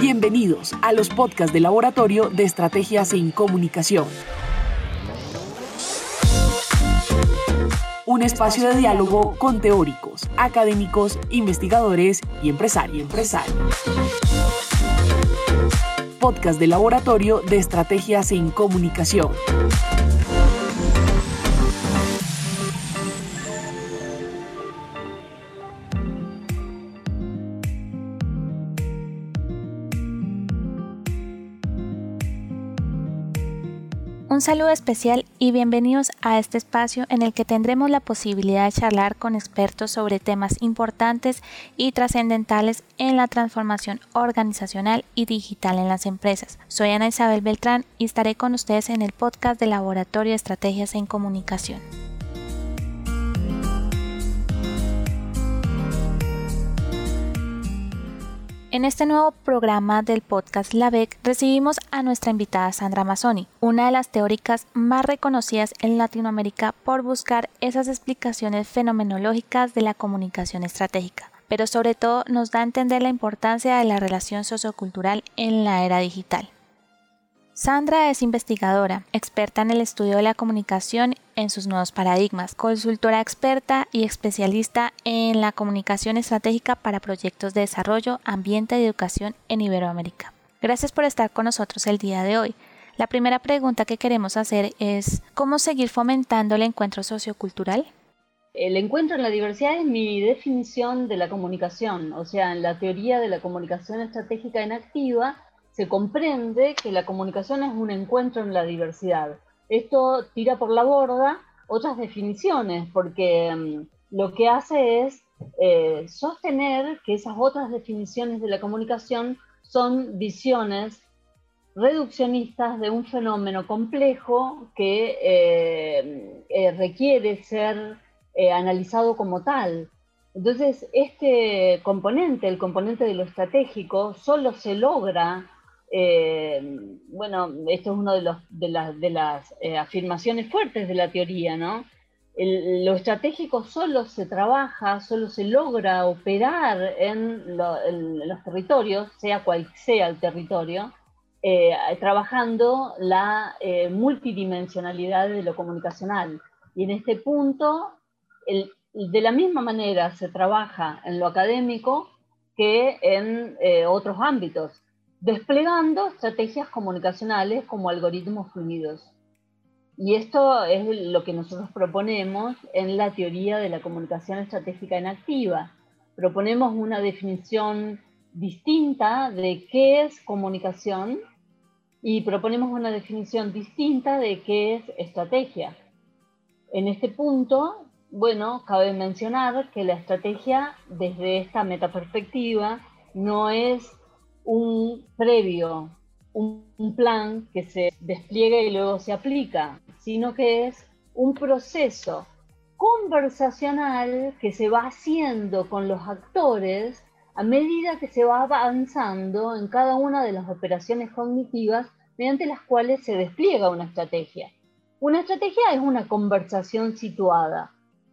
Bienvenidos a los podcasts de Laboratorio de Estrategias en Comunicación. Un espacio de diálogo con teóricos, académicos, investigadores y empresarios. Podcast de Laboratorio de Estrategias en Comunicación. Un saludo especial y bienvenidos a este espacio en el que tendremos la posibilidad de charlar con expertos sobre temas importantes y trascendentales en la transformación organizacional y digital en las empresas. Soy Ana Isabel Beltrán y estaré con ustedes en el podcast de Laboratorio de Estrategias en Comunicación. En este nuevo programa del podcast La BEC recibimos a nuestra invitada Sandra Mazzoni, una de las teóricas más reconocidas en Latinoamérica por buscar esas explicaciones fenomenológicas de la comunicación estratégica, pero sobre todo nos da a entender la importancia de la relación sociocultural en la era digital. Sandra es investigadora, experta en el estudio de la comunicación en sus nuevos paradigmas, consultora experta y especialista en la comunicación estratégica para proyectos de desarrollo, ambiente y educación en Iberoamérica. Gracias por estar con nosotros el día de hoy. La primera pregunta que queremos hacer es ¿cómo seguir fomentando el encuentro sociocultural? El encuentro en la diversidad es mi definición de la comunicación, o sea, en la teoría de la comunicación estratégica en activa se comprende que la comunicación es un encuentro en la diversidad. Esto tira por la borda otras definiciones, porque mm, lo que hace es eh, sostener que esas otras definiciones de la comunicación son visiones reduccionistas de un fenómeno complejo que eh, eh, requiere ser analizado como tal. Entonces, este componente, el componente de lo estratégico, solo se logra eh, bueno, esto es una de, las eh, afirmaciones fuertes de la teoría, ¿no? lo estratégico solo se trabaja, solo se logra operar en, los territorios, sea cual sea el territorio, eh, trabajando la multidimensionalidad de lo comunicacional. Y en este punto, de la misma manera se trabaja en lo académico que en otros ámbitos desplegando estrategias comunicacionales como algoritmos fluidos. Y esto es lo que nosotros proponemos en la teoría de la comunicación estratégica en activa. Proponemos una definición distinta de qué es comunicación y proponemos una definición distinta de qué es estrategia. En este punto, bueno, cabe mencionar que la estrategia desde esta metaperspectiva no es un previo, un, plan que se despliega y luego se aplica, sino que es un proceso conversacional que se va haciendo con los actores a medida que se va avanzando en cada una de las operaciones cognitivas mediante las cuales se despliega una estrategia. Una estrategia es una conversación situada,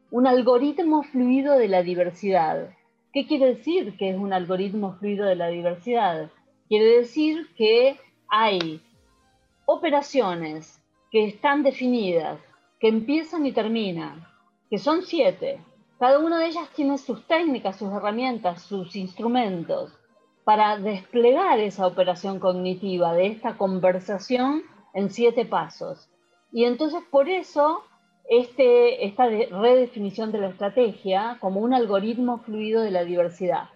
un algoritmo fluido de la diversidad, ¿Qué quiere decir que es un algoritmo fluido de la diversidad? Quiere decir que hay operaciones que están definidas, que empiezan y terminan, que son siete. Cada una de ellas tiene sus técnicas, sus herramientas, sus instrumentos para desplegar esa operación cognitiva de esta conversación en siete pasos. Y entonces por eso este, esta redefinición de la estrategia como un algoritmo fluido de la diversidad.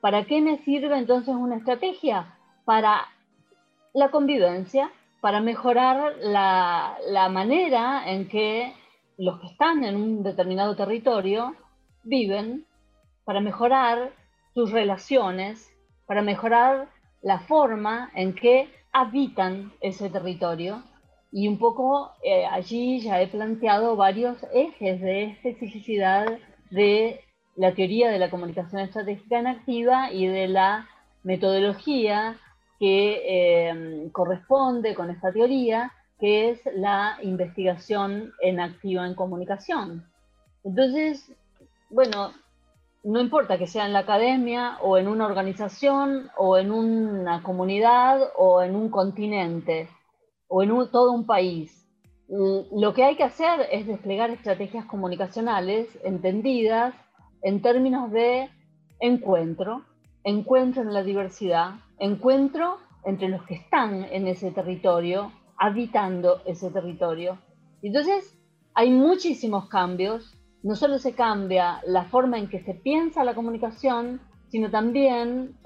¿Para qué me sirve entonces una estrategia? Para la convivencia, para mejorar la, la manera en que los que están en un determinado territorio viven, para mejorar sus relaciones, para mejorar la forma en que habitan ese territorio y un poco eh, allí ya he planteado varios ejes de especificidad de la teoría de la comunicación estratégica en activa y de la metodología que em, corresponde con esta teoría, que es la investigación en activa en comunicación. Entonces, bueno, no importa que sea en la academia o en una organización o en una comunidad o en un continente o en todo un país. Lo que hay que hacer es desplegar estrategias comunicacionales entendidas en términos de encuentro, encuentro en la diversidad, encuentro entre los que están en ese territorio, habitando ese territorio. Entonces, hay muchísimos cambios. No solo se cambia la forma en que se piensa la comunicación, sino también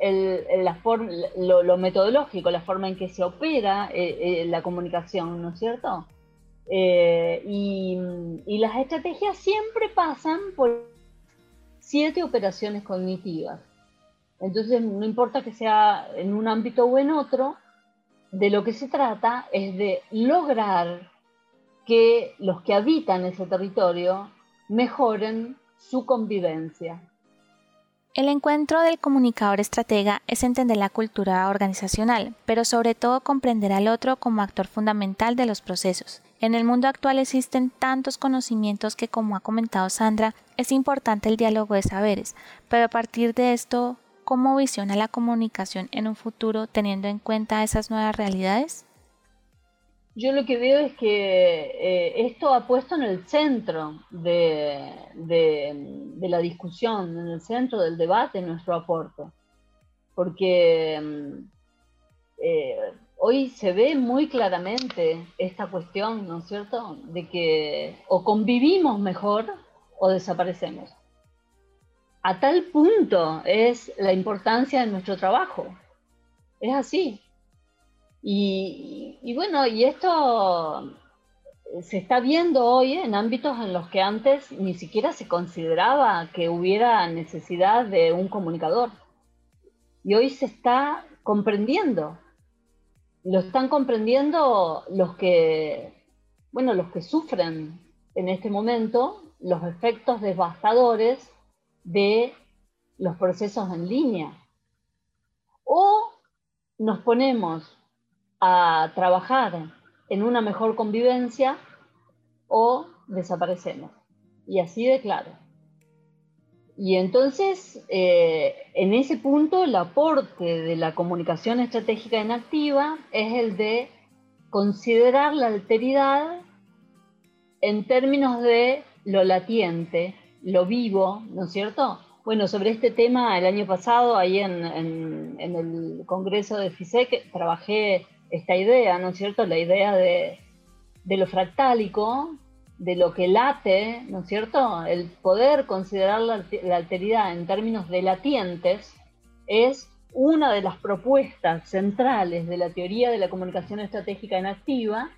lo, metodológico, la forma en que se opera eh, eh, la comunicación, ¿no es cierto? Eh, y, las estrategias siempre pasan por siete operaciones cognitivas. Entonces, no importa que sea en un ámbito o en otro, de lo que se trata es de lograr que los que habitan ese territorio mejoren su convivencia. El encuentro del comunicador estratega es entender la cultura organizacional, pero sobre todo comprender al otro como actor fundamental de los procesos. En el mundo actual existen tantos conocimientos que, como ha comentado Sandra, es importante el diálogo de saberes, pero a partir de esto, ¿cómo visiona la comunicación en un futuro teniendo en cuenta esas nuevas realidades? Yo lo que veo es que eh, esto ha puesto en el centro de, la discusión, en el centro del debate nuestro aporte, porque mm, eh, hoy se ve muy claramente esta cuestión, ¿no es cierto?, de que o convivimos mejor o desaparecemos a tal punto es la importancia de nuestro trabajo. Es así. Y, bueno, y esto se está viendo hoy en ámbitos en los que antes ni siquiera se consideraba que hubiera necesidad de un comunicador. Y hoy se está comprendiendo. Lo están comprendiendo los que, bueno, los que sufren en este momento los efectos devastadores de los procesos en línea. O nos ponemos a trabajar en una mejor convivencia o desaparecemos. Y así de claro. Y entonces, eh, en ese punto, el aporte de la comunicación estratégica en activa es el de considerar la alteridad en términos de lo latiente, lo vivo, ¿no es cierto? Bueno, sobre este tema el año pasado, ahí en, el Congreso de FISEC, trabajé esta idea, ¿no es cierto? La idea de, lo fractálico, de lo que late, ¿no es cierto? El poder considerar la, la alteridad en términos de latientes es una de las propuestas centrales de la teoría de la comunicación estratégica en activa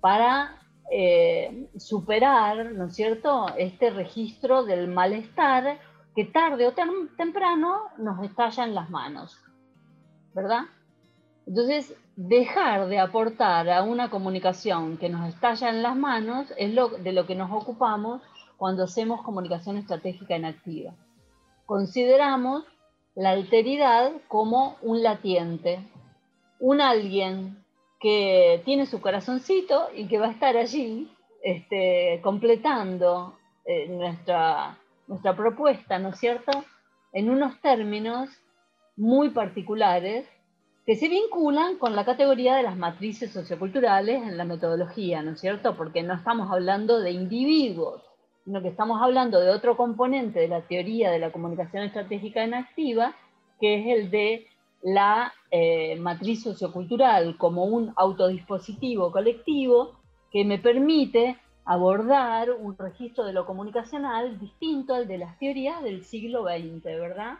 para eh, superar, ¿no es cierto?, este registro del malestar que tarde o temprano nos estalla en las manos, ¿verdad? Entonces, dejar de aportar a una comunicación que nos estalla en las manos es lo, de lo que nos ocupamos cuando hacemos comunicación estratégica en activa. Consideramos la alteridad como un latiente, un alguien que tiene su corazoncito y que va a estar allí este, completando eh, nuestra, nuestra propuesta, ¿no es cierto?, en unos términos muy particulares que se vinculan con la categoría de las matrices socioculturales en la metodología, ¿no es cierto? Porque no estamos hablando de individuos, sino que estamos hablando de otro componente de la teoría de la comunicación estratégica en activa, que es el de la eh, matriz sociocultural como un autodispositivo colectivo que me permite abordar un registro de lo comunicacional distinto al de las teorías del siglo XX, ¿verdad?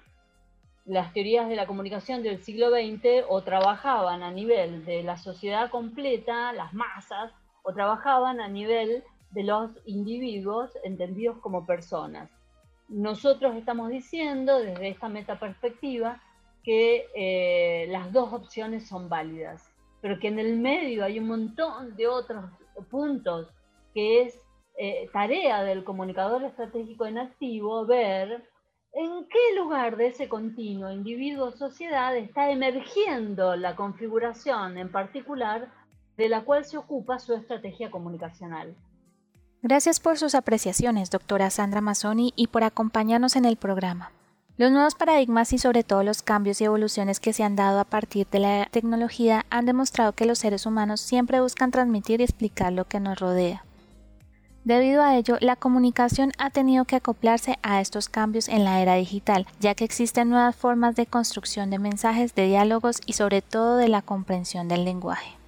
Las teorías de la comunicación del siglo XX o trabajaban a nivel de la sociedad completa, las masas, o trabajaban a nivel de los individuos entendidos como personas. Nosotros estamos diciendo desde esta metaperspectiva que eh, las dos opciones son válidas, pero que en el medio hay un montón de otros puntos que es eh, tarea del comunicador estratégico en activo ver en qué lugar de ese continuo individuo-sociedad está emergiendo la configuración en particular de la cual se ocupa su estrategia comunicacional. Gracias por sus apreciaciones, doctora Sandra Mazzoni, y por acompañarnos en el programa. Los nuevos paradigmas y sobre todo los cambios y evoluciones que se han dado a partir de la tecnología han demostrado que los seres humanos siempre buscan transmitir y explicar lo que nos rodea. Debido a ello, la comunicación ha tenido que acoplarse a estos cambios en la era digital, ya que existen nuevas formas de construcción de mensajes, de diálogos y sobre todo de la comprensión del lenguaje.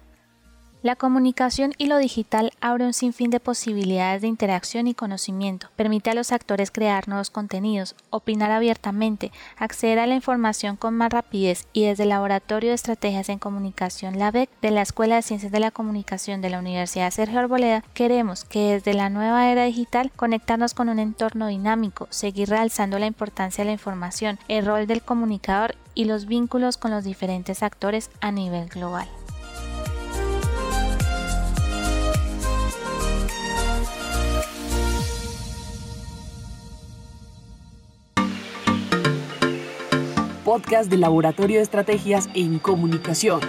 La comunicación y lo digital abre un sinfín de posibilidades de interacción y conocimiento, permite a los actores crear nuevos contenidos, opinar abiertamente, acceder a la información con más rapidez y desde el Laboratorio de Estrategias en Comunicación LABEC de la Escuela de Ciencias de la Comunicación de la Universidad Sergio Arboleda, queremos que desde la nueva era digital conectarnos con un entorno dinámico, seguir realzando la importancia de la información, el rol del comunicador y los vínculos con los diferentes actores a nivel global. Podcast del Laboratorio de Estrategias en Comunicación.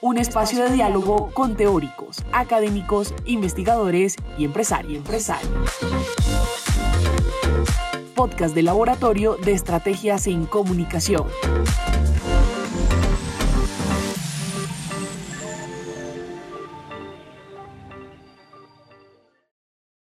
Un espacio de diálogo con teóricos, académicos, investigadores y empresarios. Podcast del Laboratorio de Estrategias en Comunicación.